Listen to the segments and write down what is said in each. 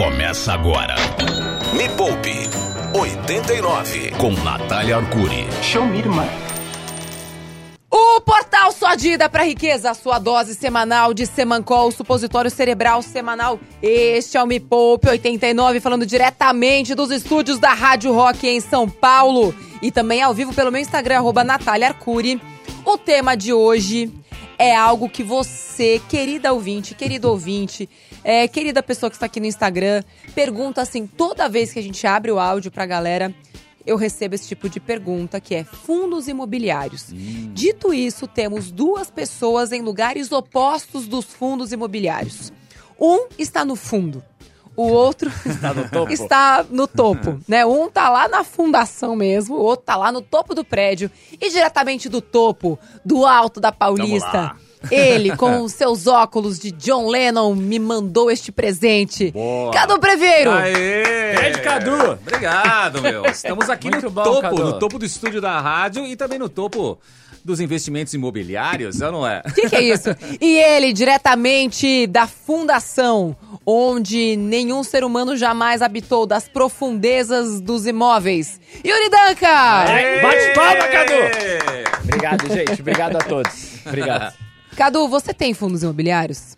Começa agora. Me Poupe 89 com Natália Arcuri. Show me, irmã. O portal Sua Dida para Riqueza, sua dose semanal de Semancol, supositório cerebral semanal. Este é o Me Poupe 89, falando diretamente dos estúdios da Rádio Rock em São Paulo. E também ao vivo pelo meu Instagram, arroba Natália Arcuri. O tema de hoje é algo que você, querida ouvinte, querido ouvinte, é, querida pessoa que está aqui no Instagram, pergunta assim, toda vez que a gente abre o áudio pra galera, eu recebo esse tipo de pergunta, que é fundos imobiliários. Dito isso, temos duas pessoas em lugares opostos dos fundos imobiliários. Um está no fundo, o outro Tá no topo. está no topo, né? Um tá lá na fundação mesmo, o outro tá lá no topo do prédio. E diretamente do topo, do alto da Paulista, ele, com os seus óculos de John Lennon, me mandou este presente. Boa. Cadu Preveiro! Aê! Grande Cadu. Obrigado, meu. Estamos aqui Muito no bom, topo, Cadu. no topo do estúdio da rádio e também no topo dos investimentos imobiliários, é ou não é? O que, que é isso? E ele, diretamente da fundação, onde nenhum ser humano jamais habitou, das profundezas dos imóveis. Yuri Danca! Bate palma. Cadu! Obrigado, gente. Obrigado a todos. Obrigado. Cadu, você tem fundos imobiliários?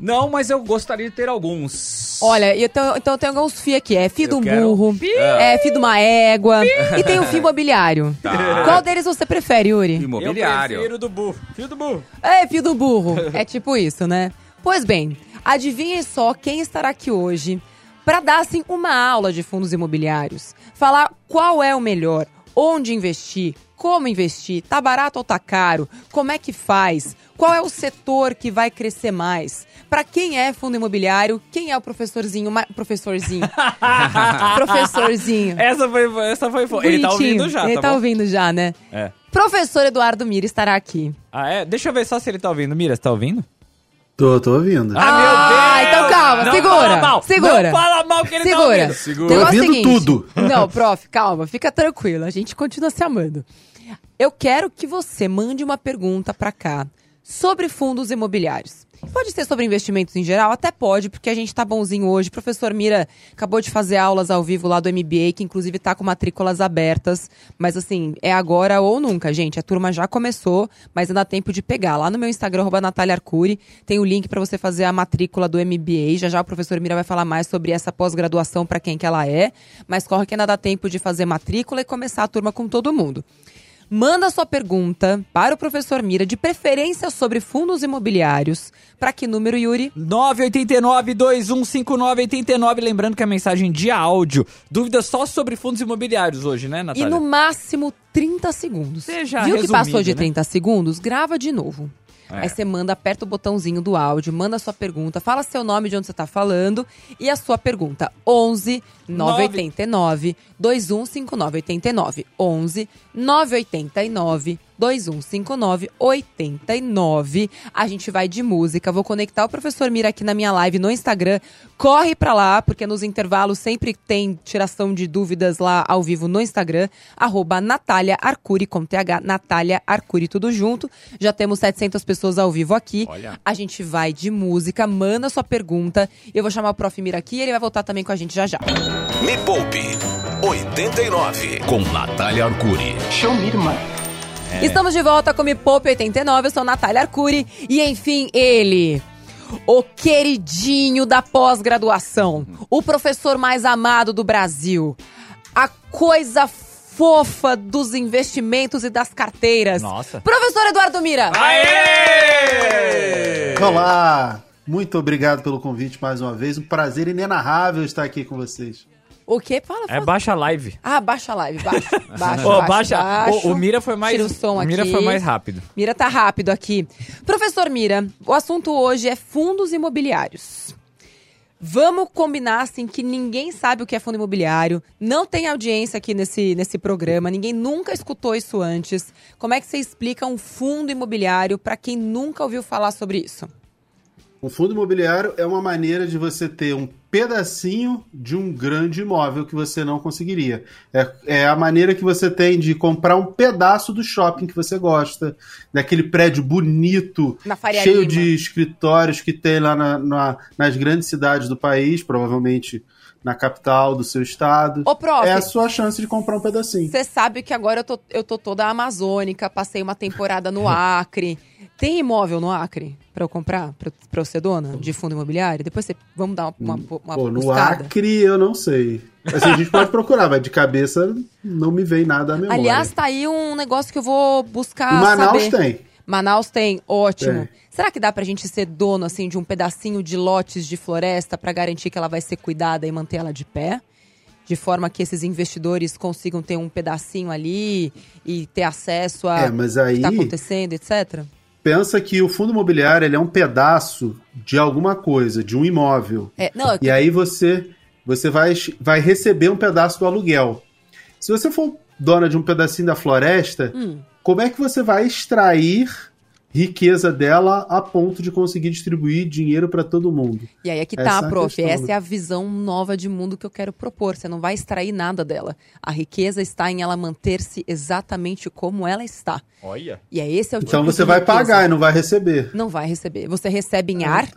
Não, mas eu gostaria de ter alguns. Olha, eu tenho- então eu tenho alguns FII aqui. É um quero- burro, é FII de uma égua e tem o FII imobiliário. Tá. Qual deles você prefere, Yuri? Imobiliário. Eu prefiro do burro. Filho do burro. É, FII do burro. É tipo isso, né? Pois bem, adivinhem só quem estará aqui hoje para dar, assim, uma aula de fundos imobiliários. Falar qual é o melhor, onde investir, como investir, tá barato ou tá caro, como é que faz, qual é o setor que vai crescer mais. Para quem é fundo imobiliário, quem é o professorzinho, ma- professorzinho, professorzinho. Essa foi, essa foi foda. Ele tá Bonitinho. ouvindo já, Ele tá, tá bom? ouvindo já, né? É. Professor Eduardo Mira estará aqui. Ah, é? Deixa eu ver só se ele tá ouvindo. Mira, você tá ouvindo? Tô, tô ouvindo. Ah, então calma, Não segura, fala mal. segura. Não fala mal que ele tá Segura. ouvindo. Segura. Tô ouvindo seguinte- tudo. Não, prof, calma, fica tranquilo. A gente continua se amando. Eu quero que você mande uma pergunta pra cá sobre fundos imobiliários. Pode ser sobre investimentos em geral? Até pode, porque a gente tá bonzinho hoje. O professor Mira acabou de fazer aulas ao vivo lá do MBA, que inclusive tá com matrículas abertas. Mas assim, é agora ou nunca, gente. A turma já começou, mas ainda dá tempo de pegar. Lá no meu Instagram, arroba Natália Arcuri, tem o link pra você fazer a matrícula do MBA. Já já o professor Mira vai falar mais sobre essa pós-graduação pra quem que ela é. Mas corre que ainda dá tempo de fazer matrícula e começar a turma com todo mundo. Manda sua pergunta para o professor Mira, de preferência sobre fundos imobiliários. Para que número, Yuri? 989-215989. Lembrando que é mensagem de áudio. Dúvidas só sobre fundos imobiliários hoje, né, E Natália? no máximo 30 segundos. Você já Viu que passou de né? 30 segundos? Grava de novo. É. Aí você manda, aperta o botãozinho do áudio, manda sua pergunta, fala seu nome de onde você tá falando e a sua pergunta. 11 989 215989. 11 989 2159 89. A gente vai de música. Vou conectar o professor Mira aqui na minha live no Instagram. Corre pra lá, porque nos intervalos sempre tem tiração de dúvidas lá ao vivo no Instagram. Arroba Natália Arcuri com TH. Natália Arcuri, tudo junto. Já temos 700 pessoas ao vivo aqui. Olha. A gente vai de música, manda sua pergunta. Eu vou chamar o Prof. Mira aqui e ele vai voltar também com a gente já já. Me Poupe 89 com Natália Arcuri. Show me, irmã. Estamos de volta com Me Poupe 89, eu sou Natália Arcuri. E enfim, ele, o queridinho da pós-graduação, o professor mais amado do Brasil, a coisa fofa dos investimentos e das carteiras. Nossa. Professor Eduardo Mira. Aê! Olá! Muito obrigado pelo convite mais uma vez. Um prazer inenarrável estar aqui com vocês. O quê? Fala, É fala. baixa a live. Ah, baixa a live, baixa. Baixa, Ô, baixa, baixa. O, o Mira foi mais. Tira o som Mira aqui. foi mais rápido. Mira tá rápido aqui. Professor Mira, o assunto hoje é fundos imobiliários. Vamos combinar assim que ninguém sabe o que é fundo imobiliário, não tem audiência aqui nesse, nesse programa, ninguém nunca escutou isso antes. Como é que você explica um fundo imobiliário para quem nunca ouviu falar sobre isso? Um fundo imobiliário é uma maneira de você ter um pedacinho de um grande imóvel que você não conseguiria. É, é a maneira que você tem de comprar um pedaço do shopping que você gosta, daquele prédio bonito, cheio Lima. de escritórios que tem lá na- na- nas grandes cidades do país, provavelmente na capital do seu estado. Ô, prof, É a sua chance de comprar um pedacinho. Você sabe que agora eu tô, eu tô toda amazônica, passei uma temporada no Acre. Tem imóvel no Acre pra eu comprar, pra, pra eu ser dona de fundo imobiliário? Depois você, vamos dar uma, uma, uma Pô, no. Acre eu não sei. Assim, a gente pode procurar, mas de cabeça não me vem nada à memória. Aliás, tá aí um negócio que eu vou buscar Em Manaus saber. tem. Manaus tem, ótimo. Será que dá pra gente ser dono, assim, de um pedacinho de lotes de floresta pra garantir que ela vai ser cuidada e manter ela de pé? De forma que esses investidores consigam ter um pedacinho ali e ter acesso a É, mas o que aí tá acontecendo, etc. pensa que o fundo imobiliário ele é um pedaço de alguma coisa, de um imóvel. É, não, é E aí você você vai, vai receber um pedaço do aluguel. Se você for dona de um pedacinho da floresta, Hum. Como é que você vai extrair riqueza dela a ponto de conseguir distribuir dinheiro para todo mundo? E aí é que Essa tá, é a prof. questão, Essa né? é a visão nova de mundo que eu quero propor. Você não vai extrair nada dela. A riqueza está em ela manter-se exatamente como ela está. Olha. E é esse é o Então tipo você de vai riqueza. pagar e não vai receber. Não vai receber. Você recebe em ar,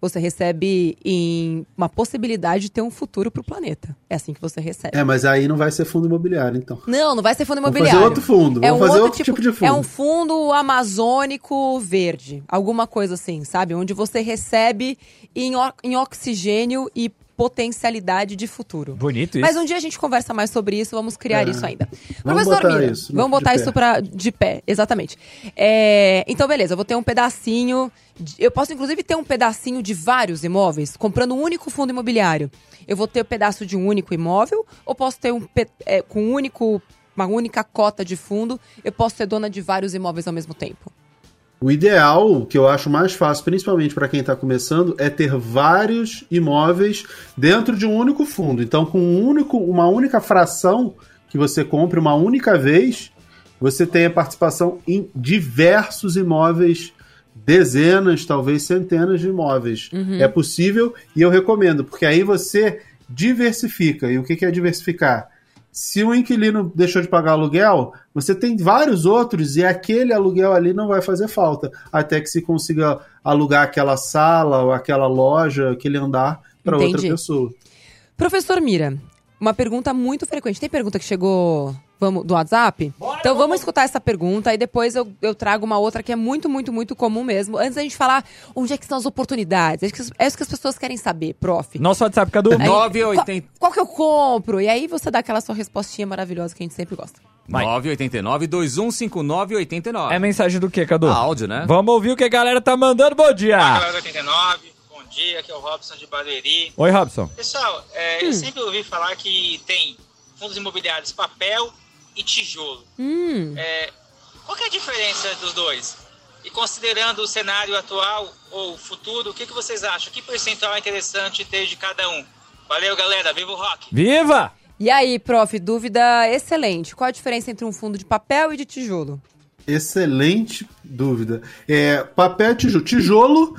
você recebe em uma possibilidade de ter um futuro pro planeta. É assim que você recebe. É, mas aí não vai ser fundo imobiliário, então. Não, não vai ser fundo Vamos imobiliário. fazer outro fundo. É Vamos um fazer outro outro tipo de fundo. É um fundo amazônico verde. Alguma coisa assim, sabe? Onde você recebe em, o- em oxigênio e potencialidade de futuro. Bonito isso. Mas um dia a gente conversa mais sobre isso, vamos criar É. isso ainda. Vamos Professor botar Mira, isso, vamos de botar pé. isso pra, de pé, exatamente. É, então, beleza, eu vou ter um pedacinho. de- eu posso, inclusive, ter um pedacinho de vários imóveis, comprando um único fundo imobiliário. Eu vou ter o pedaço de um único imóvel, ou posso ter um pe- é, com um único, uma única cota de fundo, eu posso ser dona de vários imóveis ao mesmo tempo. O ideal, o que eu acho mais fácil, principalmente para quem está começando, é ter vários imóveis dentro de um único fundo. Então, com um único, uma única fração que você compre uma única vez, você tem a participação em diversos imóveis, dezenas, talvez centenas de imóveis. É possível e eu recomendo, porque aí você diversifica. E o que é diversificar? Se um inquilino deixou de pagar aluguel, você tem vários outros e aquele aluguel ali não vai fazer falta, até que se consiga alugar aquela sala ou aquela loja, aquele andar para outra pessoa. Professor Mira, uma pergunta muito frequente. Tem pergunta que chegou vamos, do WhatsApp? então vamos escutar essa pergunta e depois eu, eu trago uma outra que é muito, muito, muito comum mesmo. Antes da gente falar onde é que estão as oportunidades. É isso que, é isso que as pessoas querem saber, prof. Nosso WhatsApp, Cadu. Aí, 980 Qual, qual que eu compro? E aí você dá aquela sua respostinha maravilhosa que a gente sempre gosta. Vai. 989 215989. É mensagem do que, Cadu? Ah, áudio, né? Vamos ouvir o que a galera tá mandando. Bom dia. Galera 89, bom dia, aqui é o Robson de Barueri. Oi, Robson. Pessoal, é, eu sempre ouvi falar que tem fundos imobiliários papel e tijolo. Hum, É, qual que é a diferença dos dois? E considerando o cenário atual ou futuro, o que, que vocês acham? Que percentual é interessante ter de cada um? Valeu, galera. Viva o rock! Viva! E aí, prof, dúvida excelente. Qual a diferença entre um fundo de papel e de tijolo? Excelente dúvida. É, papel e tijolo. Tijolo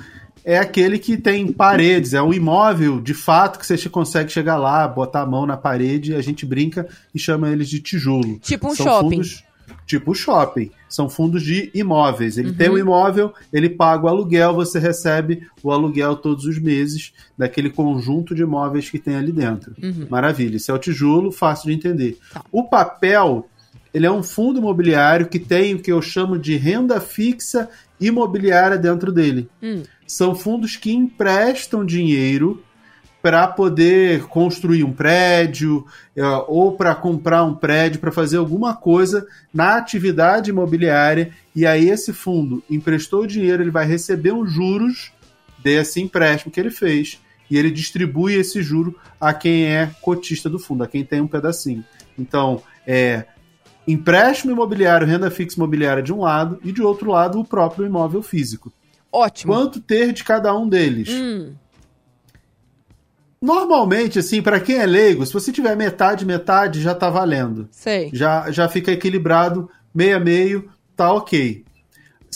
é aquele que tem paredes, é um imóvel de fato que você consegue chegar lá, botar a mão na parede, a gente brinca e chama eles de tijolo. Tipo um São shopping. Fundos, tipo shopping. São fundos de imóveis. Ele Uhum. tem um imóvel, ele paga o aluguel, você recebe o aluguel todos os meses daquele conjunto de imóveis que tem ali dentro. Maravilha. Isso é o tijolo, fácil de entender. Tá. O papel, ele é um fundo imobiliário que tem o que eu chamo de renda fixa imobiliária dentro dele. Hum. São fundos que emprestam dinheiro para poder construir um prédio é, ou para comprar um prédio, para fazer alguma coisa na atividade imobiliária. E aí esse fundo emprestou dinheiro, ele vai receber os juros desse empréstimo que ele fez e ele distribui esse juro a quem é cotista do fundo, a quem tem um pedacinho. Então, é empréstimo imobiliário, renda fixa imobiliária de um lado e de outro lado o próprio imóvel físico. Ótimo. Quanto ter de cada um deles? Hum, Normalmente, assim, para quem é leigo, se você tiver metade, metade, já tá valendo. sei. Já, já fica equilibrado, meio a meio, tá ok.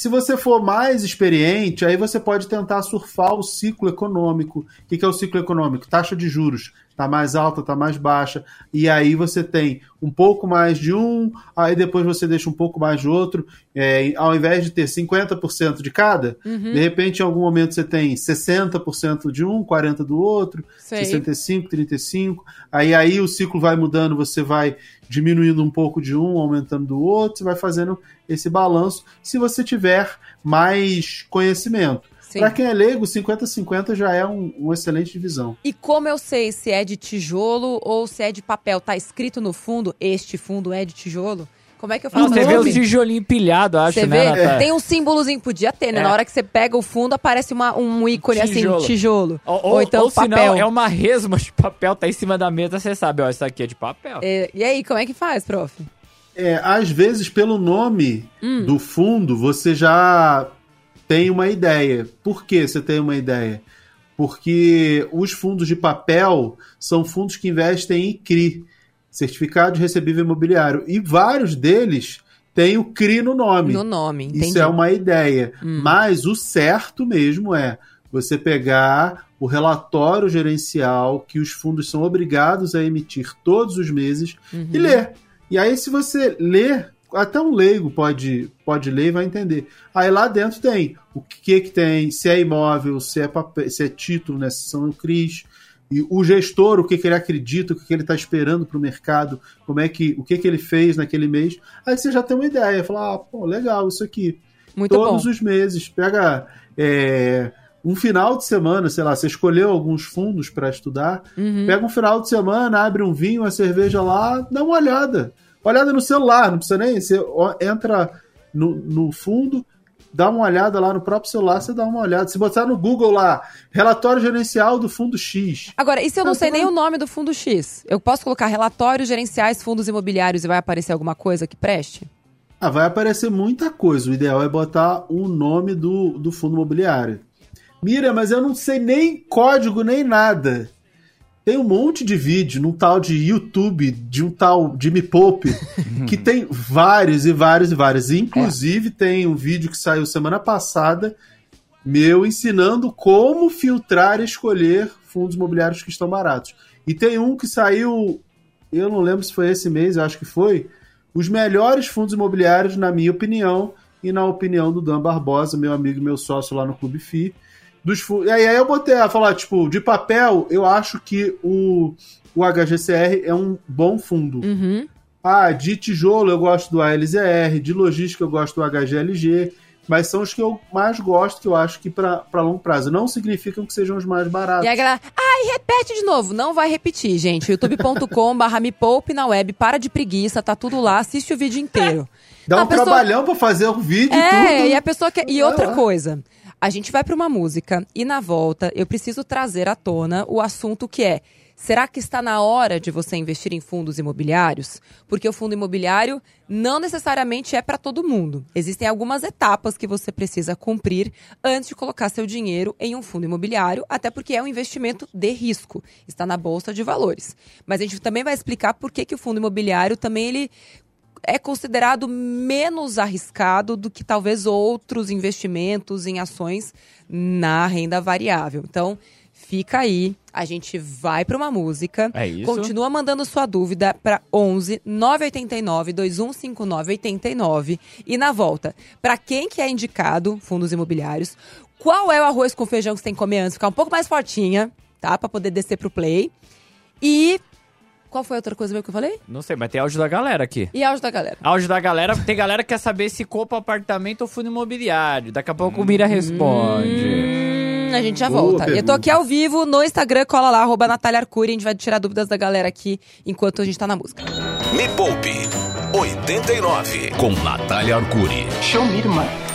Se você for mais experiente, aí você pode tentar surfar o ciclo econômico. O que, é o ciclo econômico? Taxa de juros tá mais alta, tá mais baixa, e aí você tem um pouco mais de um, aí depois você deixa um pouco mais de outro, é, ao invés de ter 50% de cada, de repente em algum momento você tem 60% de um, 40% do outro, Sei. 65, 35, aí aí o ciclo vai mudando, você vai diminuindo um pouco de um, aumentando do outro, você vai fazendo esse balanço, se você tiver mais conhecimento. Para quem é leigo, 50-50 já é um, uma excelente divisão. E como eu sei se é de tijolo ou se é de papel? Tá escrito no fundo, este fundo é de tijolo? Como é que eu faço Você o vê nome? os tijolinhos empilhados, acho, Você né, vê? Natália? Tem um símbolozinho, podia ter, né? É. Na hora que você pega o fundo, aparece uma, um ícone Tijolo. assim, tijolo. Ou, Ou, ou, então ou se papel. não, é uma resma de papel, tá em cima da mesa, você sabe, ó, isso aqui é de papel. É, e aí, como é que faz, prof? É, às vezes, pelo nome do fundo, você já tem uma ideia. Por que você tem uma ideia? Porque os fundos de papel são fundos que investem em CRI, Certificado de Recebível Imobiliário, e vários deles têm o CRI no nome. No nome, entendi. Isso é uma ideia. Mas o certo mesmo é você pegar o relatório gerencial que os fundos são obrigados a emitir todos os meses e ler. E aí, se você ler, até um leigo pode, pode ler e vai entender. Aí lá dentro tem o que que tem, se é imóvel, se é, papel, se é título, né, se são o CRIs, e o gestor, o que, que ele acredita, o que, que ele está esperando para o mercado, como é que, o que, que ele fez naquele mês. Aí você já tem uma ideia, fala, ah, pô, legal, isso aqui. Muito Todos bom. os meses. Pega é, um final de semana, sei lá, você escolheu alguns fundos para estudar, Uhum. pega um final de semana, abre um vinho, uma cerveja lá, dá uma olhada. Olhada no celular, não precisa nem. Você entra no, no fundo, dá uma olhada lá no próprio celular, você dá uma olhada. Se botar no Google lá, relatório gerencial do fundo X. Agora, e se eu não Ah, sei tá nem o nome do fundo X? Eu posso colocar relatórios gerenciais fundos imobiliários e vai aparecer alguma coisa que preste? Ah, vai aparecer muita coisa. O ideal é botar o nome do, do fundo imobiliário. Mira, mas eu não sei nem código, nem nada. Tem um monte de vídeo num tal de YouTube, de um tal de Me Poupe, que tem vários e vários e vários. Inclusive, tem um vídeo que saiu semana passada, meu, ensinando como filtrar e escolher fundos imobiliários que estão baratos. E tem um que saiu, eu não lembro se foi esse mês, acho que foi, os melhores fundos imobiliários, na minha opinião, e na opinião do Dan Barbosa, meu amigo e meu sócio lá no Clube FI. Dos e aí eu botei a falar, tipo, de papel, eu acho que o, o HGCR é um bom fundo. Uhum. Ah, de tijolo eu gosto do ALZR, de logística eu gosto do HGLG, mas são os que eu mais gosto, que eu acho que para longo prazo. Não significam que sejam os mais baratos. E a galera, ai, repete de novo. Não vai repetir, gente. youtube.com barra me poupe na web. Para de preguiça, tá tudo lá. Assiste o vídeo inteiro. Dá um pessoa- trabalhão pra fazer o vídeo e É, tudo. e a pessoa quer. E outra coisa. A gente vai pra uma música e na volta eu preciso trazer à tona o assunto que é. Será que está na hora de você investir em fundos imobiliários? Porque o fundo imobiliário não necessariamente é para todo mundo. Existem algumas etapas que você precisa cumprir antes de colocar seu dinheiro em um fundo imobiliário, até porque é um investimento de risco. Está na bolsa de valores. Mas a gente também vai explicar por que, que o fundo imobiliário também ele é considerado menos arriscado do que talvez outros investimentos em ações na renda variável. Então, fica aí, a gente vai para uma música. É isso. Continua mandando sua dúvida para 11 989 2159 89 e na volta, para quem que é indicado fundos imobiliários, qual é o arroz com feijão que você tem que comer antes, ficar um pouco mais fortinha, tá, para poder descer pro play. E qual foi a outra coisa mesmo que eu falei? Não sei, mas tem áudio da galera aqui. E áudio da galera. Áudio da galera, tem galera que quer saber se compra apartamento ou fundo imobiliário. Daqui a pouco o Mira responde. Hum, a gente já Boa volta. Eu tô aqui ao vivo no Instagram, cola lá, arroba Natália Arcuri. A gente vai tirar dúvidas da galera aqui enquanto a gente tá na música. Me Poupe 89 com Natália Arcuri. Show me, irmão.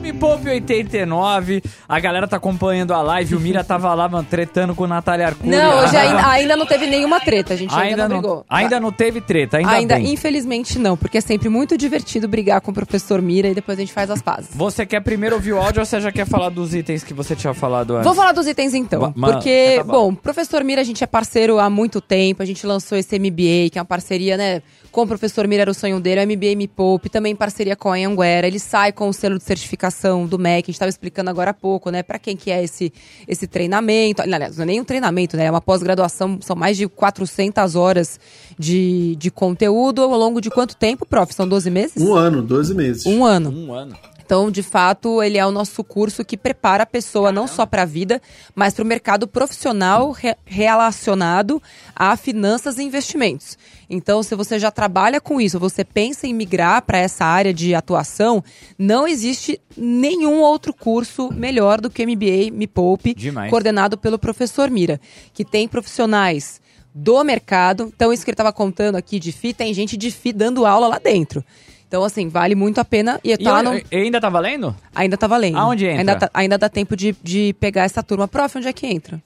É Me Poupe 89. A galera tá acompanhando a live. O Mira tava lá, mano, tretando com o Natália Arcuri. Não, hoje ainda, ainda não teve nenhuma treta, a gente ainda, ainda não brigou. ainda não teve treta, ainda, Ainda, bem. infelizmente, não, porque é sempre muito divertido brigar com o professor Mira e depois a gente faz as pazes. Você quer primeiro ouvir o áudio ou você já quer falar dos itens que você tinha falado antes? Vou falar dos itens então. Ma- porque, tá bom. bom, professor Mira, a gente é parceiro há muito tempo. A gente lançou esse MBA, que é uma parceria, né? Com o professor Mira era o sonho dele, o MBA Me Poupe, também parceria com a Anhanguera. Ele sai com o selo de certificação do MEC, a gente estava explicando agora há pouco, né? Pra quem que é esse, esse treinamento. Aliás, não é nem um treinamento, né? É uma pós-graduação, são mais de 400 horas de, de conteúdo ao longo de quanto tempo, prof? São 12 meses? Um ano, 12 meses. Um ano. Um ano. Então, de fato, ele é o nosso curso que prepara a pessoa não só para a vida, mas para o mercado profissional re- relacionado a finanças e investimentos. Então, se você já trabalha com isso, você pensa em migrar para essa área de atuação, não existe nenhum outro curso melhor do que o MBA Me Poupe, Demais. coordenado pelo professor Mira, que tem profissionais do mercado. Então, isso que ele estava contando aqui de FI, tem gente de FI dando aula lá dentro. Então, assim, vale muito a pena. E E tá eu- no... e ainda tá valendo? Ainda tá valendo. Aonde entra? Ainda, tá- ainda dá tempo de, de pegar essa turma. Prof, onde é que entra?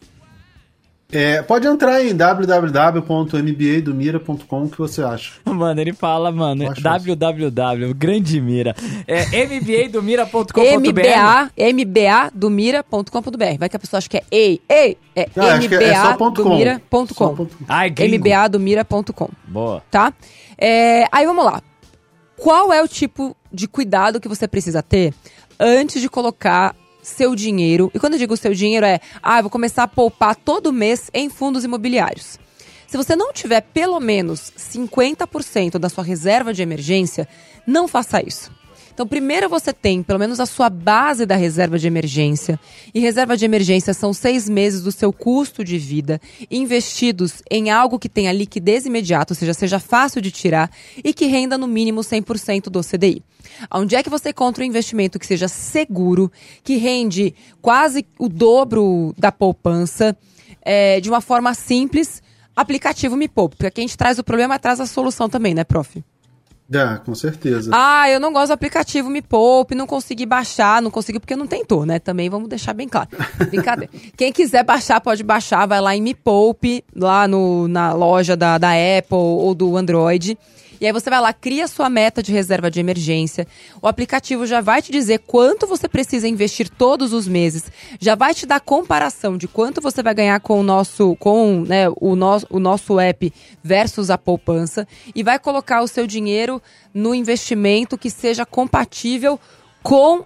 É, pode entrar em www.mbadomira.com que você acha. Mano, ele fala, mano, www, grande mira. É mbadomira.com.br. MBA, mbadomira.com.br. Vai que a pessoa acha que é ei, ei, é que é- mbadomira.com. Ai, mbadomira.com, Boa. tá? É, aí vamos lá. Qual é o tipo de cuidado que você precisa ter antes de colocar seu dinheiro? E quando eu digo seu dinheiro é, ah, vou começar a poupar todo mês em fundos imobiliários. Se você não tiver pelo menos 50% da sua reserva de emergência, não faça isso. Então, primeiro você tem pelo menos a sua base da reserva de emergência. E reserva de emergência são seis meses do seu custo de vida investidos em algo que tenha liquidez imediata, ou seja, seja fácil de tirar e que renda no mínimo 100% do CDI. Onde é que você encontra um investimento que seja seguro, que rende quase o dobro da poupança, é, de uma forma simples? Aplicativo Me Poupe. Porque aqui a gente traz o problema, traz a solução também, né, prof? Dá, com certeza. Ah, eu não gosto do aplicativo Me Poupe, não consegui baixar, não consegui porque não tentou, né? Também vamos deixar bem claro. Brincadeira. Quem quiser baixar, pode baixar, vai lá em Me Poupe, lá no, na loja da, da Apple ou do Android. E aí você vai lá, cria sua meta de reserva de emergência. O aplicativo já vai te dizer quanto você precisa investir todos os meses. Já vai te dar comparação de quanto você vai ganhar com o nosso, com né, o, nosso, o nosso app versus a poupança. E vai colocar o seu dinheiro no investimento que seja compatível com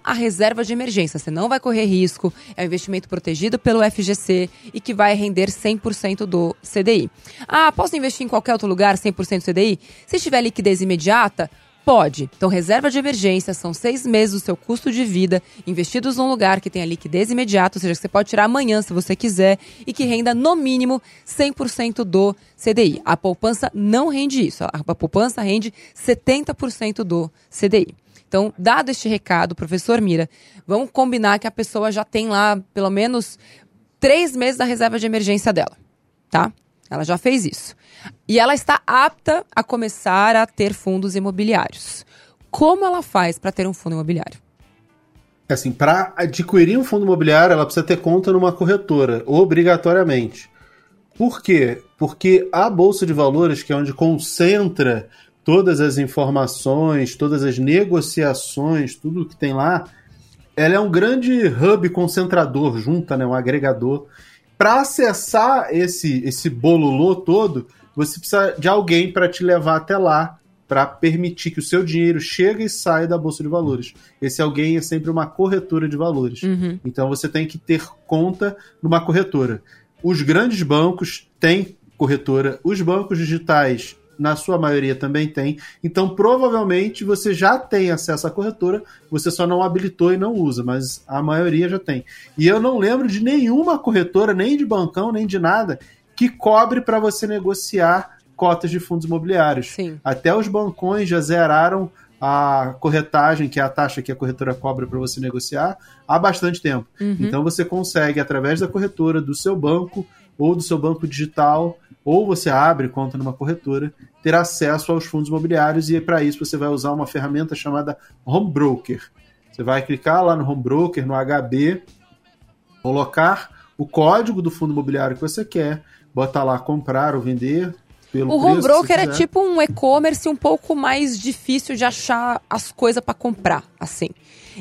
a reserva de emergência. Você não vai correr risco, é um investimento protegido pelo FGC e que vai render 100% do CDI. Ah, posso investir em qualquer outro lugar 100% do CDI? Se tiver liquidez imediata, Pode. Então, reserva de emergência são seis meses do seu custo de vida investidos num lugar que tenha liquidez imediata, ou seja, que você pode tirar amanhã se você quiser e que renda no mínimo 100% do CDI. A poupança não rende isso. A poupança rende 70% do CDI. Então, dado este recado, professor Mira, vamos combinar que a pessoa já tem lá pelo menos três meses da reserva de emergência dela, tá? Ela já fez isso. E ela está apta a começar a ter fundos imobiliários. Como ela faz para ter um fundo imobiliário? Assim, para adquirir um fundo imobiliário, ela precisa ter conta numa corretora, obrigatoriamente. Por quê? Porque a Bolsa de Valores, que é onde concentra todas as informações, todas as negociações, tudo que tem lá, ela é um grande hub concentrador, junta, né, um agregador. Para acessar esse, esse bololô todo, você precisa de alguém para te levar até lá, para permitir que o seu dinheiro chegue e saia da bolsa de valores. Esse alguém é sempre uma corretora de valores. Uhum. Então você tem que ter conta numa corretora. Os grandes bancos têm corretora, os bancos digitais, na sua maioria, também têm. Então provavelmente você já tem acesso à corretora, você só não habilitou e não usa, mas a maioria já tem. E eu não lembro de nenhuma corretora, nem de bancão, nem de nada, que cobre para você negociar cotas de fundos imobiliários. Sim. Até os bancões já zeraram a corretagem, que é a taxa que a corretora cobra para você negociar, há bastante tempo. Uhum. Então você consegue, através da corretora, do seu banco ou do seu banco digital, ou você abre conta numa corretora, ter acesso aos fundos imobiliários e para isso você vai usar uma ferramenta chamada Home Broker. Você vai clicar lá no home broker, no HB, colocar o código do fundo imobiliário que você quer, botar lá comprar ou vender. Pelo O home broker é tipo um e-commerce um pouco mais difícil de achar as coisas pra comprar, assim.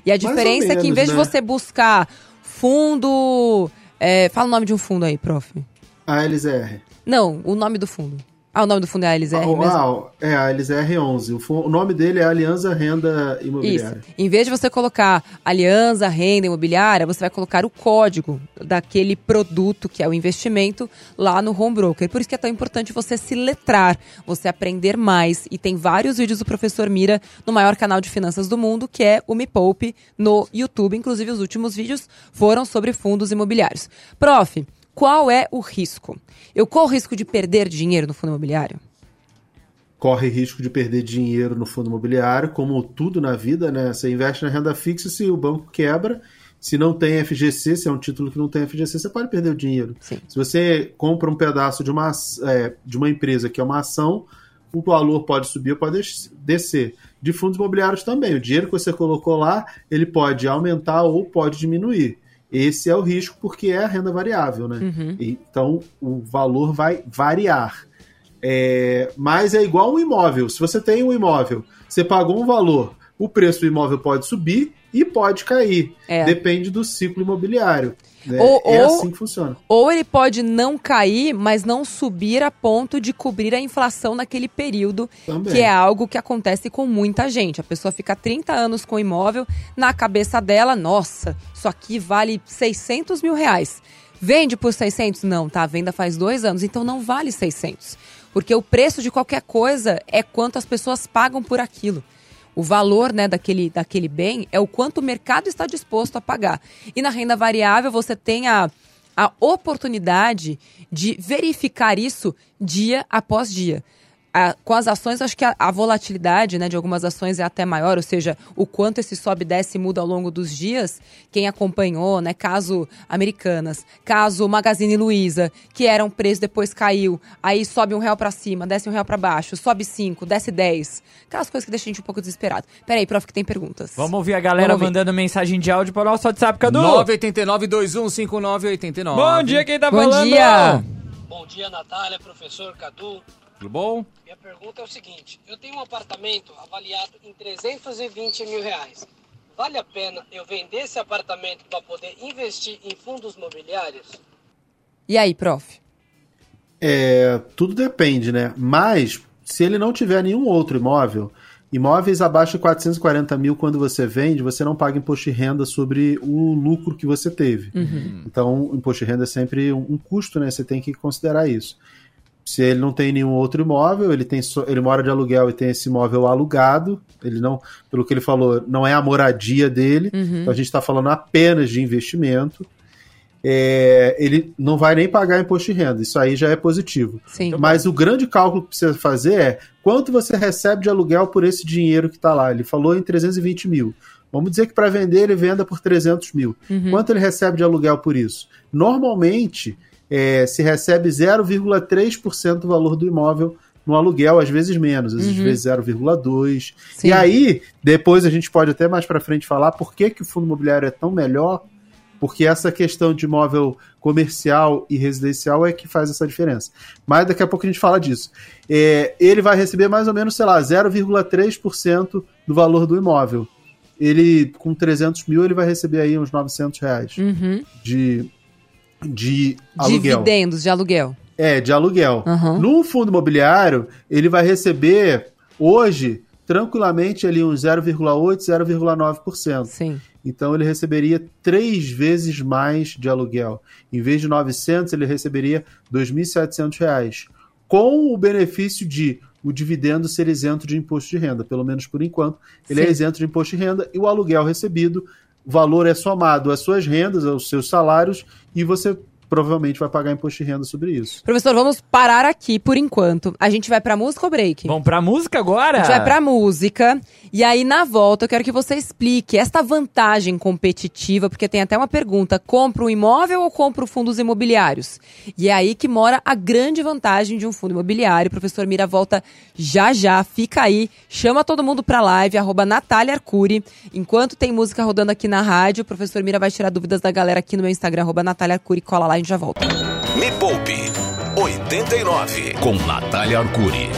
E a diferença é que em menos, vez de né? você buscar fundo. é, fala o nome de um fundo aí, prof. A LZR. Não, o nome do fundo. Ah, o nome do fundo é a LZR Ah, mesmo? ah, é a LZR11. O, o nome dele é Aliança Renda Isso. Imobiliária. Em vez de você colocar aliança, renda imobiliária, você vai colocar o código daquele produto que é o investimento lá no home broker. Por isso que é tão importante você se letrar, você aprender mais. E tem vários vídeos do professor Mira no maior canal de finanças do mundo, que é o Me Poupe, no YouTube. Inclusive, os últimos vídeos foram sobre fundos imobiliários. Prof, qual é o risco? Eu corro risco de perder dinheiro no fundo imobiliário? corre risco de perder dinheiro no fundo imobiliário, como tudo na vida, né? Você investe na renda fixa se o banco quebra. Se não tem FGC, se é um título que não tem FGC, você pode perder o dinheiro. Sim. Se você compra um pedaço de uma, é, de uma empresa que é uma ação, o valor pode subir ou pode des- descer. De fundos imobiliários também. O dinheiro que você colocou lá, ele pode aumentar ou pode diminuir. Esse é o risco porque é a renda variável, né? Então o valor vai variar. É, mas é igual um imóvel. Se você tem um imóvel, você pagou um valor, o preço do imóvel pode subir e pode cair. É. Depende do ciclo imobiliário. né? Ou- é ou- assim que funciona. Ou ele pode não cair, mas não subir a ponto de cobrir a inflação naquele período, Também. que é algo que acontece com muita gente. A pessoa fica 30 anos com o imóvel, na cabeça dela, nossa, isso aqui vale 600 mil reais. Vende por 600? Não, tá? A venda faz dois anos, então não vale 600. Porque o preço de qualquer coisa é quanto as pessoas pagam por aquilo. O valor né, daquele, daquele bem é o quanto o mercado está disposto a pagar. E na renda variável você tem a, a oportunidade de verificar isso dia após dia. A- com as ações, acho que a, a volatilidade né, de algumas ações é até maior, ou seja, o quanto esse sobe e desce e muda ao longo dos dias. Quem acompanhou, né, caso Americanas, caso Magazine Luiza, que era um preço, depois caiu, aí sobe um real pra cima, desce um real pra baixo, sobe cinco, desce dez. Aquelas coisas que deixam a gente um pouco desesperado. Peraí, prof, que tem perguntas. Vamos ouvir a galera ouvir. mandando mensagem de áudio para o nosso WhatsApp, Cadu. 989-215989. Bom dia, quem tá Bom falando? dia. Bom dia, Natália, professor Cadu. Tudo bom? Minha pergunta é o seguinte: eu tenho um apartamento avaliado em 320 mil reais. Vale a pena eu vender esse apartamento para poder investir em fundos mobiliários? E aí, prof? É, tudo depende, né? Mas, se ele não tiver nenhum outro imóvel, imóveis abaixo de 440 mil, quando você vende, você não paga imposto de renda sobre o lucro que você teve. Então, o imposto de renda é sempre um, um custo, né? Você tem que considerar isso. Se ele não tem nenhum outro imóvel, ele, tem só- ele mora de aluguel e tem esse imóvel alugado, ele não, pelo que ele falou, não é a moradia dele, então a gente está falando apenas de investimento. É, ele não vai nem pagar imposto de renda, isso aí já é positivo. Sim. Mas o grande cálculo que precisa fazer é quanto você recebe de aluguel por esse dinheiro que está lá. Ele falou em 320 mil. Vamos dizer que para vender ele venda por 300 mil. Quanto ele recebe de aluguel por isso? Normalmente é, se recebe 0,3% do valor do imóvel no aluguel, às vezes menos, às vezes 0,2%. Sim. E aí, depois a gente pode até mais para frente falar por que, que o fundo imobiliário é tão melhor, porque essa questão de imóvel comercial e residencial é que faz essa diferença. Mas daqui a pouco a gente fala disso. É, ele vai receber mais ou menos, sei lá, 0,3% do valor do imóvel. Ele, com 300 mil, ele vai receber aí uns 900 reais Uhum. de, de aluguel. Dividendos de aluguel. É, de aluguel. Aham. No fundo imobiliário, ele vai receber hoje tranquilamente ali uns 0,8, 0,9%. Sim. Então ele receberia três vezes mais de aluguel. Em vez de 900, ele receberia 2.700 reais, com o benefício de o dividendo ser isento de imposto de renda, pelo menos por enquanto. Ele é Sim. isento de imposto de renda e o aluguel recebido, valor é somado às suas rendas, aos seus salários, e você provavelmente vai pagar imposto de renda sobre isso. Professor, vamos parar aqui por enquanto. A gente vai pra música ou break? Vamos pra música agora? A gente vai pra música. E aí, na volta, eu quero que você explique esta vantagem competitiva, porque tem até uma pergunta: compra um imóvel ou compra fundos imobiliários? E é aí que mora a grande vantagem de um fundo imobiliário. O professor Mira volta já já. Fica aí, chama todo mundo pra live, arroba Natália Arcuri. Enquanto tem música rodando aqui na rádio, o professor Mira vai tirar dúvidas da galera aqui no meu Instagram, arroba Natália Arcuri. Cola lá gente já volta. Me Poupe 89 com Natália Arcuri.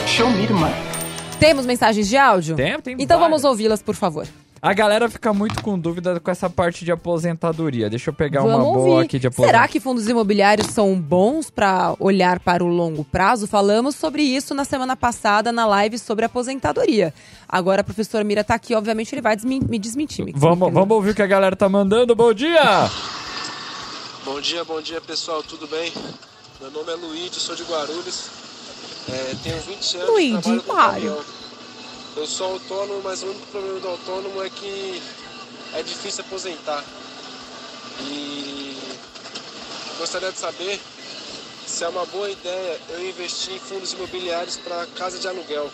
Temos mensagens de áudio? Tem, tem Então várias. vamos ouvi-las, por favor. A galera fica muito com dúvida com essa parte de aposentadoria. Deixa eu pegar uma Vamos boa ouvir. aqui de aposentadoria. Será que fundos imobiliários são bons para olhar para o longo prazo? Falamos sobre isso na semana passada na live sobre aposentadoria. Agora, o professor Mira tá aqui, obviamente ele vai desmin- me desmentir. me Vamos, desmentir. vamos ouvir o que a galera tá mandando. Bom dia! Bom dia, bom dia pessoal, tudo bem? Meu nome é Luigi, sou de Guarulhos. É, tenho 20 anos. Claro. caminhão. Eu sou autônomo, mas o único problema do autônomo é que é difícil aposentar. E gostaria de saber se é uma boa ideia eu investir em fundos imobiliários para casa de aluguel.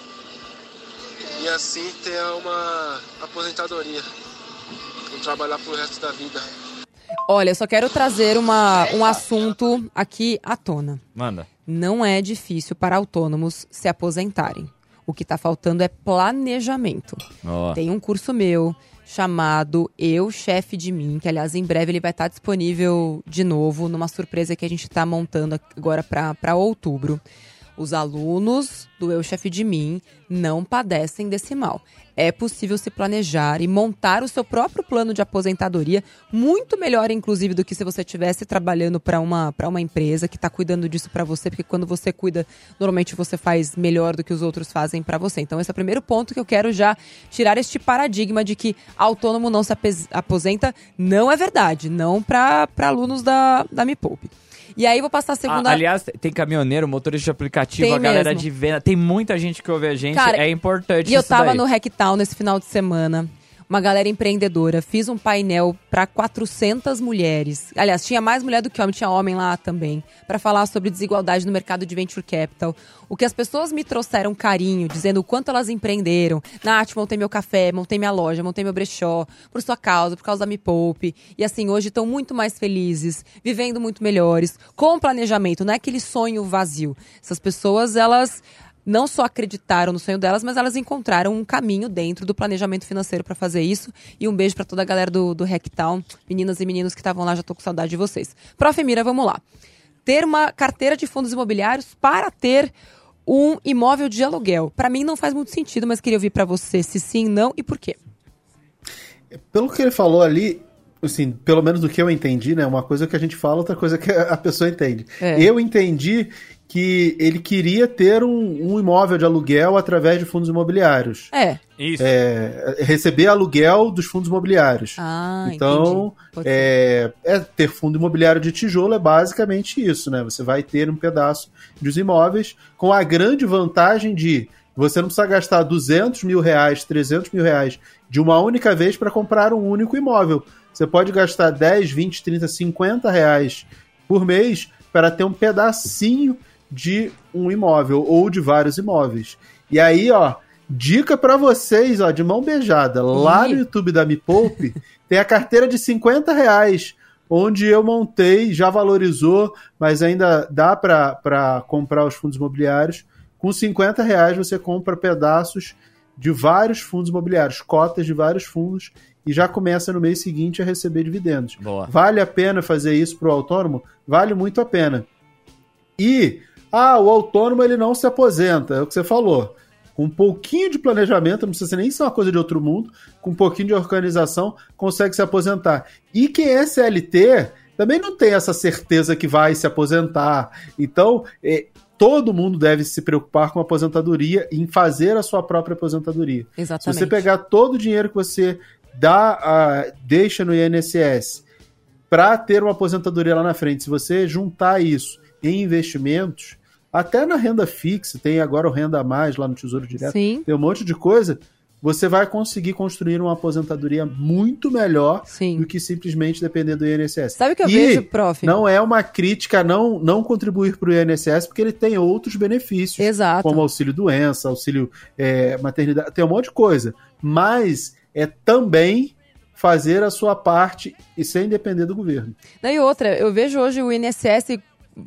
E assim ter uma aposentadoria. E trabalhar pro resto da vida. Olha, eu só quero trazer uma, um assunto aqui à tona. Manda. Não é difícil para autônomos se aposentarem. O que está faltando é planejamento. Ó. Tem um curso meu chamado Eu, Chefe de Mim, que aliás em breve ele vai estar disponível de novo numa surpresa que a gente está montando agora para outubro. Os alunos do Eu, Chefe de Mim não padecem desse mal. É possível se planejar e montar o seu próprio plano de aposentadoria, muito melhor, inclusive, do que se você estivesse trabalhando para uma, uma empresa que está cuidando disso para você, porque quando você cuida, normalmente você faz melhor do que os outros fazem para você. Então, esse é o primeiro ponto que eu quero já tirar este paradigma de que autônomo não se aposenta. Não é verdade, não para alunos da, da Me Poupe. E aí, vou passar a segunda. Ah, aliás, tem caminhoneiro, motorista de aplicativo, Tem a galera mesmo. de venda. Tem muita gente que ouve a gente. Cara, é importante E eu tava daí. no Hacktown nesse final de semana. Uma galera empreendedora. Fiz um painel para 400 mulheres. Aliás, tinha mais mulher do que homem, tinha homem lá também. Para falar sobre desigualdade no mercado de venture capital. O que as pessoas me trouxeram carinho, dizendo o quanto elas empreenderam. Nath, montei meu café, montei minha loja, montei meu brechó. Por sua causa, por causa da Me Poupe. E assim, hoje estão muito mais felizes, vivendo muito melhores, com planejamento. Não é aquele sonho vazio. Essas pessoas, elas não só acreditaram no sonho delas, mas elas encontraram um caminho dentro do planejamento financeiro para fazer isso. E um beijo para toda a galera do, do Hacktown, meninas e meninos que estavam lá, já tô com saudade de vocês. Prof. Mira, vamos lá. Ter uma carteira de fundos imobiliários para ter um imóvel de aluguel. Para mim não faz muito sentido, mas queria ouvir para você se sim, não e por quê. Pelo que ele falou ali, assim, pelo menos do que eu entendi, né? Uma coisa que a gente fala, outra coisa que a pessoa entende. É. Eu entendi que ele queria ter um, um imóvel de aluguel através de fundos imobiliários. É. Isso. É, receber aluguel dos fundos imobiliários. Ah, então, é, é, ter fundo imobiliário de tijolo é basicamente isso, né? Você vai ter um pedaço dos imóveis com a grande vantagem de você não precisa gastar 200 mil reais, 300 mil reais de uma única vez para comprar um único imóvel. Você pode gastar 10, 20, 30, 50 reais por mês para ter um pedacinho de um imóvel ou de vários imóveis. E aí, ó, dica para vocês, ó, de mão beijada, lá no YouTube da Me Poupe, tem a carteira de 50 reais, onde eu montei, já valorizou, mas ainda dá para comprar os fundos imobiliários. Com 50 reais você compra pedaços de vários fundos imobiliários, cotas de vários fundos, e já começa no mês seguinte a receber dividendos. Boa. Vale a pena fazer isso para o autônomo? Vale muito a pena. E, ah, o autônomo ele não se aposenta, é o que você falou. Com um pouquinho de planejamento, não precisa nem ser uma coisa de outro mundo, com um pouquinho de organização, consegue se aposentar. E quem é CLT também não tem essa certeza que vai se aposentar. Então, é, todo mundo deve se preocupar com a aposentadoria, em fazer a sua própria aposentadoria. Se Exatamente. você pegar todo o dinheiro que você dá, a, deixa no INSS para ter uma aposentadoria lá na frente, se você juntar isso em investimentos, até na renda fixa, tem agora o renda a mais lá no Tesouro Direto, Sim. tem um monte de coisa, você vai conseguir construir uma aposentadoria muito melhor Sim. do que simplesmente depender do INSS. Sabe o que eu E vejo, prof? Não é uma crítica não, não contribuir para o INSS, porque ele tem outros benefícios, Exato. como auxílio doença, auxílio é, maternidade, tem um monte de coisa. Mas é também fazer a sua parte e sem depender do governo. Não, E outra, eu vejo hoje o INSS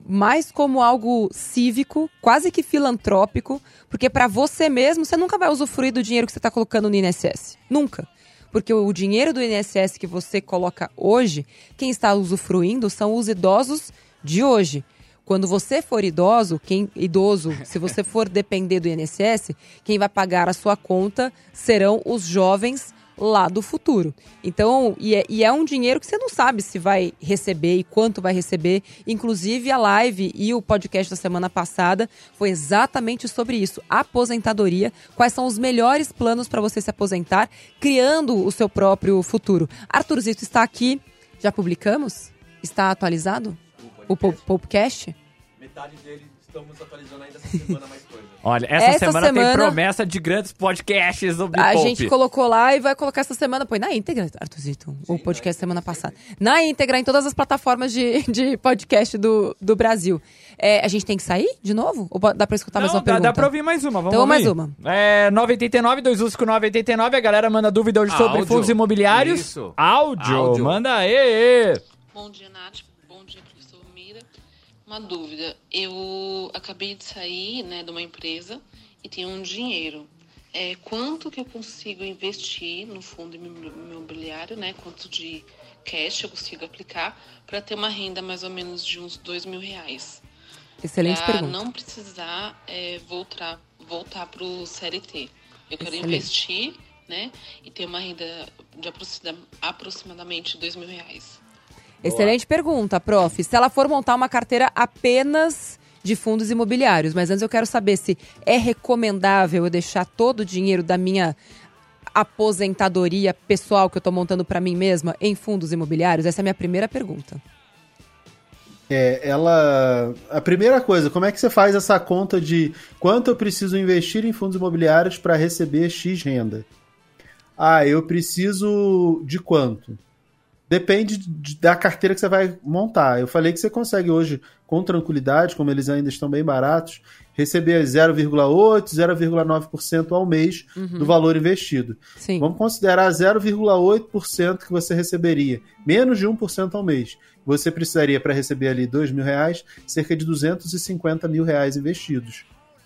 mais como algo cívico, quase que filantrópico, porque para você mesmo, você nunca vai usufruir do dinheiro que você está colocando no INSS. Nunca. Porque o dinheiro do INSS que você coloca hoje, quem está usufruindo são os idosos de hoje. Quando você for idoso, quem idoso, se você for depender do INSS, quem vai pagar a sua conta serão os jovens lá do futuro. Então, e é, e é um dinheiro que você não sabe se vai receber e quanto vai receber. Inclusive, a live e o podcast da semana passada foi exatamente sobre isso: aposentadoria. Quais são os melhores planos para você se aposentar, criando o seu próprio futuro. Arthur Zito está aqui. Já publicamos? Está atualizado? O po- podcast? Metade dele estamos atualizando ainda essa semana mais coisa. Olha, essa, Essa semana, tem semana- promessa de grandes podcasts sobre A Poupe. gente colocou lá e vai colocar essa semana, põe na íntegra, Artuzito, o podcast semana passada. Na íntegra, em todas as plataformas de, de podcast do, do Brasil. É, a gente tem que sair de novo? Ou dá pra escutar mais Não, uma dá, pergunta? dá pra ouvir mais uma, vamos Então, mais uma. É, 989, 2 com 989, a galera manda dúvida hoje sobre fundos imobiliários. Isso. Áudio, Áudio. manda aí. Bom dia, Nath. Uma dúvida. Eu acabei de sair né, de uma empresa e tenho um dinheiro. É, quanto que eu consigo investir no fundo imo- imobiliário, né? Quanto de cash eu consigo aplicar para ter uma renda mais ou menos de uns dois mil reais? Excelente pra pergunta. não precisar é, voltar, voltar para o CLT. Eu quero Excelente. investir, né? E ter uma renda de aproxima- aproximadamente dois mil reais. Excelente pergunta, prof. Se ela for montar uma carteira apenas de fundos imobiliários, mas antes eu quero saber se é recomendável eu deixar todo o dinheiro da minha aposentadoria pessoal que eu tô montando pra mim mesma em fundos imobiliários? Essa é a minha primeira pergunta. É, ela. A primeira coisa, como é que você faz essa conta de quanto eu preciso investir em fundos imobiliários para receber X renda? Ah, eu preciso de quanto? Depende de- da carteira que você vai montar. Eu falei que você consegue hoje, com tranquilidade, como eles ainda estão bem baratos, receber 0,8%, 0,9% ao mês do valor investido. Sim. Vamos considerar 0,8% que você receberia, menos de 1% ao mês. Você precisaria, para receber ali dois mil reais, cerca de 250 mil reais investidos.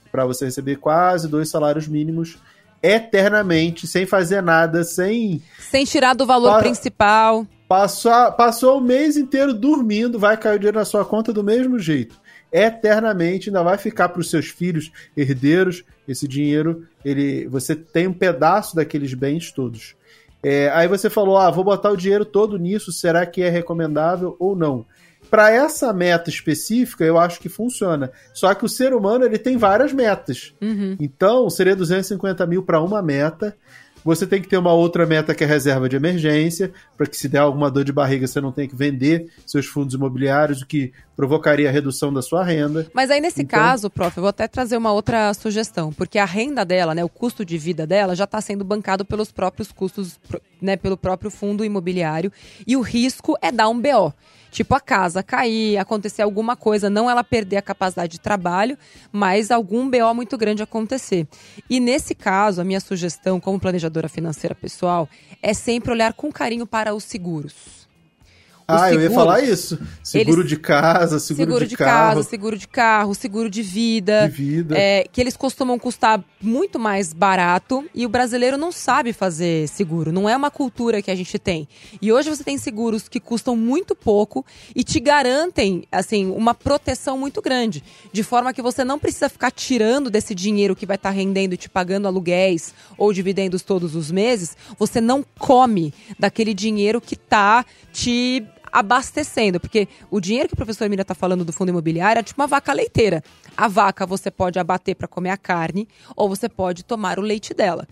Para você receber quase dois salários mínimos eternamente, sem fazer nada, sem. Sem tirar do valor Para- principal. Passou, passou o mês inteiro dormindo, vai cair o dinheiro na sua conta do mesmo jeito. Eternamente, ainda vai ficar para os seus filhos herdeiros. Esse dinheiro, ele, você tem um pedaço daqueles bens todos. É, aí você falou, ah, vou botar o dinheiro todo nisso, será que é recomendável ou não? Para essa meta específica, eu acho que funciona. Só que o ser humano ele tem várias metas. Uhum. Então, seria 250 mil para uma meta. Você tem que ter uma outra meta que é reserva de emergência, para que se der alguma dor de barriga você não tenha que vender seus fundos imobiliários, o que provocaria a redução da sua renda. Mas aí, nesse Então- caso, prof, eu vou até trazer uma outra sugestão, porque a renda dela, né, o custo de vida dela, já está sendo bancado pelos próprios custos, né, pelo próprio fundo imobiliário, e o risco é dar um BO. Tipo, a casa cair, acontecer alguma coisa, não ela perder a capacidade de trabalho, mas algum BO muito grande acontecer. E nesse caso, a minha sugestão, como planejadora financeira pessoal, é sempre olhar com carinho para os seguros. Ah, eu ia falar isso. Seguro eles- de casa, seguro, seguro de, de, carro, casa, seguro de carro, seguro de vida. de vida. É, que eles costumam custar muito mais barato e o brasileiro não sabe fazer seguro. Não é uma cultura que a gente tem. E hoje você tem seguros que custam muito pouco e te garantem, assim, uma proteção muito grande. De forma que você não precisa ficar tirando desse dinheiro que vai estar rendendo e te pagando aluguéis ou dividendos todos os meses. Você não come daquele dinheiro que tá te abastecendo, porque o dinheiro que o professor Mira está falando do fundo imobiliário é tipo uma vaca leiteira. A vaca você pode abater para comer a carne ou você pode tomar o leite dela.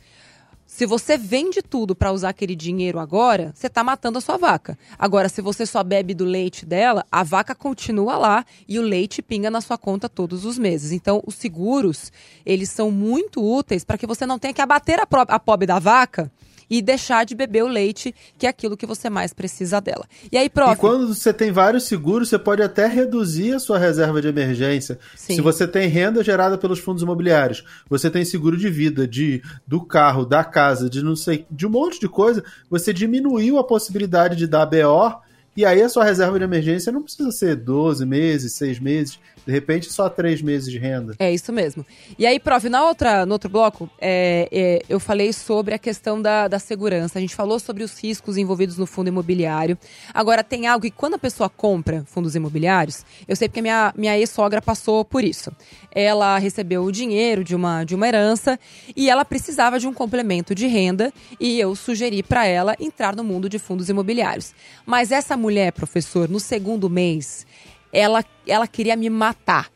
Se você vende tudo para usar aquele dinheiro agora, você tá matando a sua vaca. Agora, se você só bebe do leite dela, a vaca continua lá e o leite pinga na sua conta todos os meses. Então, os seguros, eles são muito úteis para que você não tenha que abater a, a pobre da vaca e deixar de beber o leite, que é aquilo que você mais precisa dela. E aí, prof, E quando você tem vários seguros, você pode até reduzir a sua reserva de emergência. Sim. Se você tem renda gerada pelos fundos imobiliários, você tem seguro de vida, de do carro, da casa, de não sei, de um monte de coisa, você diminuiu a possibilidade de dar BO, e aí a sua reserva de emergência não precisa ser 12 meses, 6 meses, de repente só 3 meses de renda. É isso mesmo. E aí, prof, na outra, no outro bloco, é, é, eu falei sobre a questão da, da segurança. A gente falou sobre os riscos envolvidos no fundo imobiliário. Agora, tem algo que quando a pessoa compra fundos imobiliários, eu sei porque a minha, minha ex-sogra passou por isso. Ela recebeu o dinheiro de uma, de uma herança e ela precisava de um complemento de renda e eu sugeri para ela entrar no mundo de fundos imobiliários. Mas essa mulher, professor, no segundo mês, ela, ela queria me matar.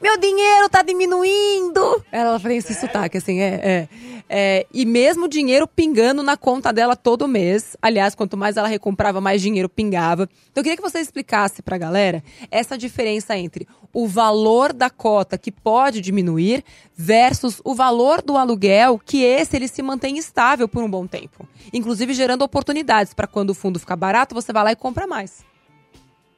Meu dinheiro tá diminuindo! Ela fazia esse sotaque, assim, é, é, é. E mesmo o dinheiro pingando na conta dela todo mês. Aliás, quanto mais ela recomprava, mais dinheiro pingava. Então eu queria que você explicasse pra galera essa diferença entre o valor da cota que pode diminuir versus o valor do aluguel, que esse ele se mantém estável por um bom tempo. Inclusive gerando oportunidades para quando o fundo ficar barato, você vai lá e compra mais.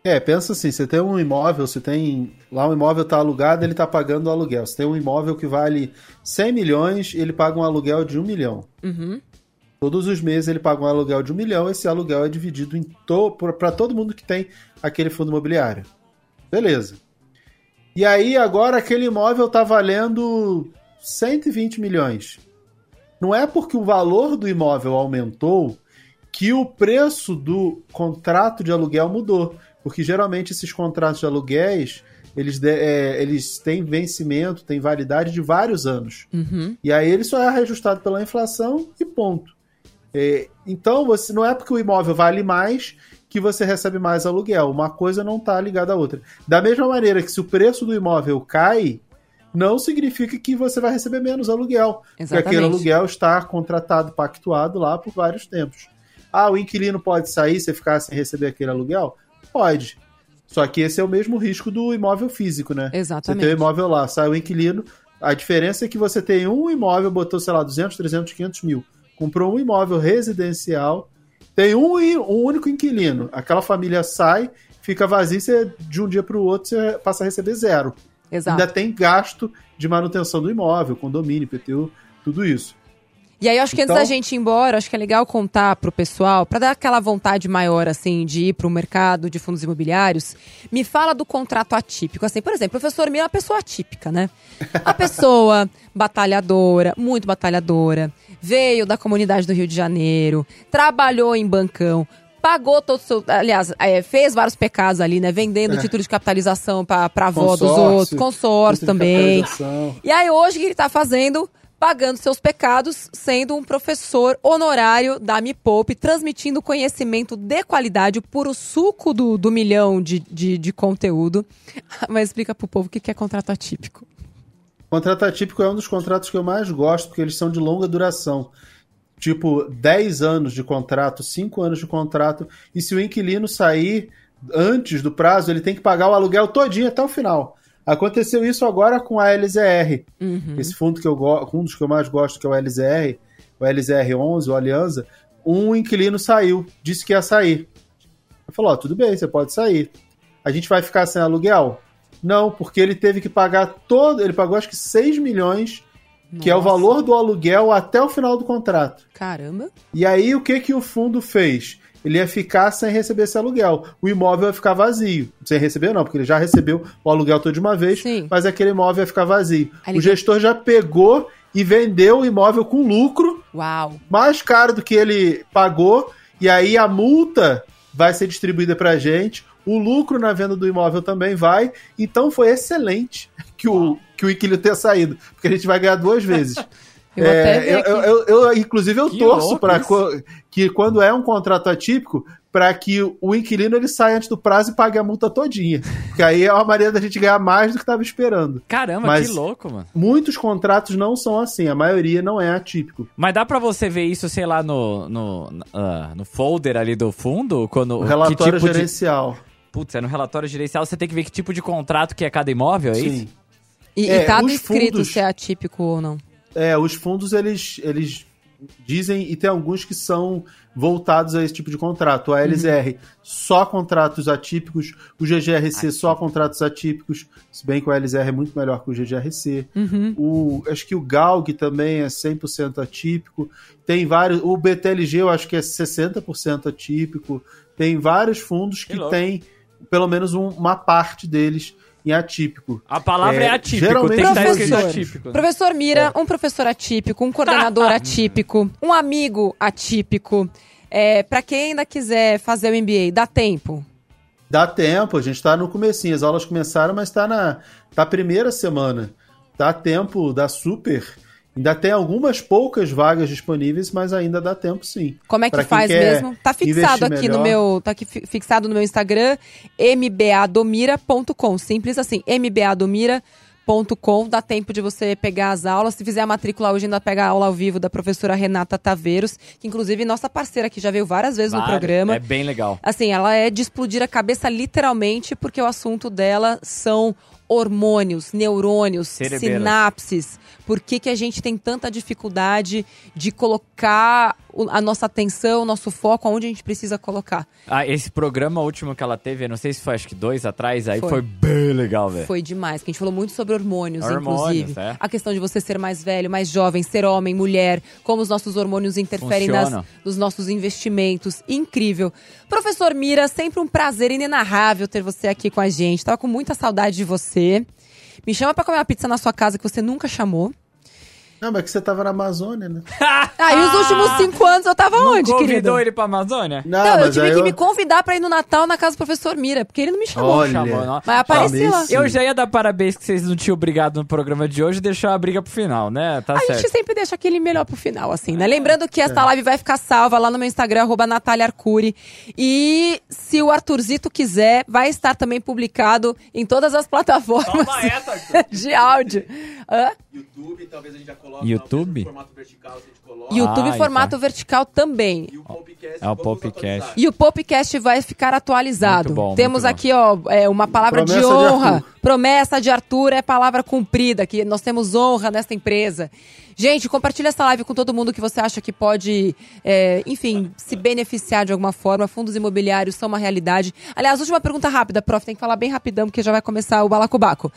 É, pensa assim, você tem um imóvel, você tem. Lá o imóvel está alugado, ele está pagando o aluguel. Você tem um imóvel que vale 100 milhões, ele paga um aluguel de 1 milhão. Uhum. Todos os meses ele paga um aluguel de 1 milhão, esse aluguel é dividido em to... para todo mundo que tem aquele fundo imobiliário. Beleza. E aí agora aquele imóvel está valendo 120 milhões. Não é porque o valor do imóvel aumentou que o preço do contrato de aluguel mudou. Porque geralmente esses contratos de aluguéis, eles, de- é, eles têm vencimento, têm validade de vários anos. Uhum. E aí ele só é reajustado pela inflação e ponto. É, então, você não é porque o imóvel vale mais que você recebe mais aluguel. Uma coisa não está ligada à outra. Da mesma maneira que se o preço do imóvel cai, não significa que você vai receber menos aluguel. Porque aquele Exatamente. aluguel está contratado, pactuado lá por vários tempos. Ah, o inquilino pode sair se ficar sem receber aquele aluguel? Pode. Só que esse é o mesmo risco do imóvel físico, né? Você Exatamente. tem o imóvel lá, sai o inquilino. A diferença é que você tem um imóvel, botou, sei lá, 200, 300, 500 mil. Comprou um imóvel residencial, tem um, um único inquilino. Aquela família sai, fica vazio, você, de um dia para o outro você passa a receber zero. Exato. Ainda tem gasto de manutenção do imóvel, condomínio, IPTU, tudo isso. E aí, eu acho que antes Então- da gente ir embora, acho que é legal contar pro pessoal, para dar aquela vontade maior, assim, de ir pro mercado de fundos imobiliários, me fala do contrato atípico. Assim, por exemplo, o professor Mira é uma pessoa atípica, né? Uma pessoa batalhadora, muito batalhadora, veio da comunidade do Rio de Janeiro, trabalhou em bancão, pagou todo o seu. Aliás, é, fez vários pecados ali, né? Vendendo É. título de capitalização pra, pra avó dos outros, consórcio também. E aí, hoje, o que ele tá fazendo? Pagando seus pecados, sendo um professor honorário da Me Poupe, transmitindo conhecimento de qualidade, o puro suco do, do milhão de, de, de conteúdo. Mas explica pro povo o que é contrato atípico. Contrato atípico é um dos contratos que eu mais gosto, porque eles são de longa duração. Tipo, 10 anos de contrato, 5 anos de contrato, e se o inquilino sair antes do prazo, ele tem que pagar o aluguel todinho até o final. Aconteceu isso agora com a LZR. Uhum. Esse fundo que eu gosto, um dos que eu mais gosto, que é o LZR, o LZR11, o Aliança, um inquilino saiu, disse que ia sair. Falou, ó, tudo bem, você pode sair. A gente vai ficar sem aluguel? Não, porque ele teve que pagar todo, ele pagou acho que 6 milhões, que é o Nossa. valor do aluguel até o final do contrato. Caramba. E aí o que que o fundo fez? Ele ia ficar sem receber esse aluguel. O imóvel ia ficar vazio. Sem receber não, porque ele já recebeu o aluguel todo de uma vez, Sim. mas aquele imóvel ia ficar vazio. Aí O gestor já pegou e vendeu o imóvel com lucro, Uau. mais caro do que ele pagou, e aí a multa vai ser distribuída pra gente, o lucro na venda do imóvel também vai, então foi excelente que o, que o inquilino tenha saído, porque a gente vai ganhar duas vezes. Eu É, eu, eu- eu- eu, inclusive, eu Que torço para isso. que quando é um contrato atípico, para que o inquilino ele saia antes do prazo e pague a multa todinha. Porque aí é uma maneira da gente ganhar mais do que estava esperando. Caramba, Mas- que louco, mano. Muitos contratos não são assim, a maioria não é atípico. Mas dá pra você ver isso, sei lá, no, no, ah, no folder ali do fundo? Quando, O relatório que tipo gerencial. De... Putz, é no relatório gerencial você tem que ver que tipo de contrato que é cada imóvel, é isso? Sim. E, É, e tá escrito fundos- se é atípico ou não. É, os fundos eles, eles dizem, e tem alguns que são voltados a esse tipo de contrato. A LZR, só contratos atípicos. O GGRC, só contratos atípicos. Se bem que o LZR é muito melhor que o GGRC. Uhum. O, acho que o GALG também é 100% atípico. Tem vários. O BTLG eu acho que é 60% atípico. Tem vários fundos que louco. tem pelo menos um- uma parte deles em atípico. A palavra é, É, atípico, geralmente tem que estar professor. escrito atípico. Professor Mira, um professor atípico, um coordenador atípico, um amigo atípico. É, para quem ainda quiser fazer o MBA, dá tempo? Dá tempo, a gente tá no comecinho, as aulas começaram, mas tá na tá primeira semana. Dá tempo, dá super. Ainda tem algumas poucas vagas disponíveis, mas ainda dá tempo sim. Como é que Pra faz mesmo? Tá fixado aqui no melhor. meu, tá aqui fi- fixado no meu Instagram, mbadomira.com, simples assim, mbadomira.com, dá tempo de você pegar as aulas, se fizer a matrícula hoje ainda pega a aula ao vivo da professora Renata Taveiros, que inclusive é nossa parceira que já veio várias vezes no programa. É bem legal. Assim, ela é de explodir a cabeça literalmente, porque o assunto dela são hormônios, neurônios, Cerebelo. sinapses. Por que, que a gente tem tanta dificuldade de colocar a nossa atenção, o nosso foco aonde a gente precisa colocar? Ah, esse programa último que ela teve, não sei se foi acho que dois atrás, aí Foi. foi, bem legal, velho. Foi demais, que a gente falou muito sobre hormônios, Hormônios, inclusive. é. A questão de você ser mais velho, mais jovem, ser homem, mulher, como os nossos hormônios interferem nas, nos nossos investimentos. Incrível. Professor Mira, sempre um prazer inenarrável ter você aqui com a gente. Tava com muita saudade de você. Me chama pra comer uma pizza na sua casa que você nunca chamou. Não, mas que você tava na Amazônia, né? Ah, e os últimos cinco anos eu tava Não onde, convidou querido? ele pra Amazônia? Não, Não, eu tive que eu- me convidar pra ir no Natal na casa do professor Mira, porque ele não me chamou. Olha, Chamou, não. Mas apareci Chamei lá. Eu já ia dar parabéns que vocês não tinham brigado no programa de hoje e deixou a briga pro final, né? Tá A certo. gente sempre deixa aquele melhor pro final, assim, né? Lembrando que esta live vai ficar salva lá no meu Instagram, arroba Natália Arcuri. E se o Arthurzito quiser, vai estar também publicado em todas as plataformas de áudio. Hã? YouTube, talvez a gente já coloque YouTube? no formato vertical, a gente coloca. YouTube Ah, formato vertical também. E o podcast, É o podcast. E o podcast vai ficar atualizado. Muito bom, Temos muito bom. aqui, ó, é, uma palavra de Promessa de honra. Arthur. Promessa de Arthur é palavra cumprida, que nós temos honra nesta empresa. Gente, compartilha essa live com todo mundo que você acha que pode, é, enfim, se beneficiar de alguma forma. Fundos imobiliários são uma realidade. Aliás, última pergunta rápida, prof. Tem que falar bem rapidão, porque já vai começar o balacobaco.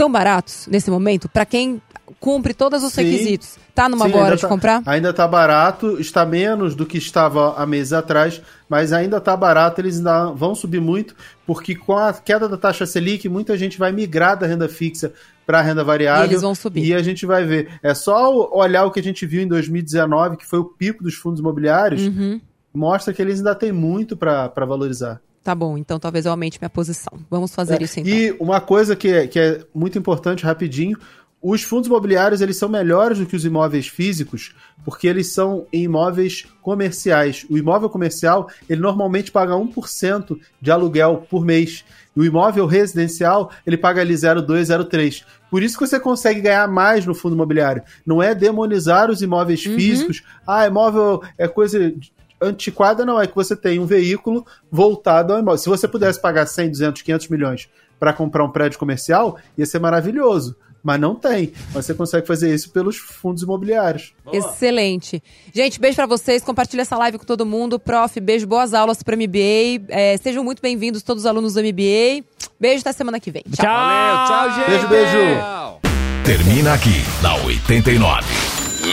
Tão baratos nesse momento? Pra quem cumpre todos os Sim. requisitos. Tá numa Sim, boa hora ainda de tá- comprar? Ainda tá barato, está menos do que estava há meses atrás, mas ainda tá barato, eles ainda vão subir muito, porque com a queda da taxa Selic, muita gente vai migrar da renda fixa para a renda variável. E eles vão subir. E a gente vai ver. É só olhar o que a gente viu em 2019, que foi o pico dos fundos imobiliários, Uhum. mostra que eles ainda têm muito para valorizar. Tá bom, então talvez eu aumente minha posição. Vamos fazer É, isso então. E uma coisa que é, que é muito importante, rapidinho, os fundos imobiliários eles são melhores do que os imóveis físicos, porque eles são imóveis comerciais. O imóvel comercial, ele normalmente paga 1% de aluguel por mês. E o imóvel residencial, ele paga ali 0,2, 0,3. Por isso que você consegue ganhar mais no fundo imobiliário. Não é demonizar os imóveis Uhum. físicos. Ah, imóvel é coisa antiquada, não. É que você tem um veículo voltado ao imóvel. Se você pudesse pagar 100, 200, 500 milhões para comprar um prédio comercial, ia ser maravilhoso. Mas não tem. Mas você consegue fazer isso pelos fundos imobiliários. Excelente. Gente, beijo pra vocês. Compartilha essa live com todo mundo. Prof, beijo, boas aulas pro MBA. É, sejam muito bem-vindos todos os alunos do MBA. Beijo, até semana que vem. Tchau. Tchau, tchau, gente. Beijo, beijo. Termina aqui na 89.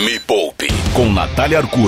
Me Poupe com Natália Arcuri.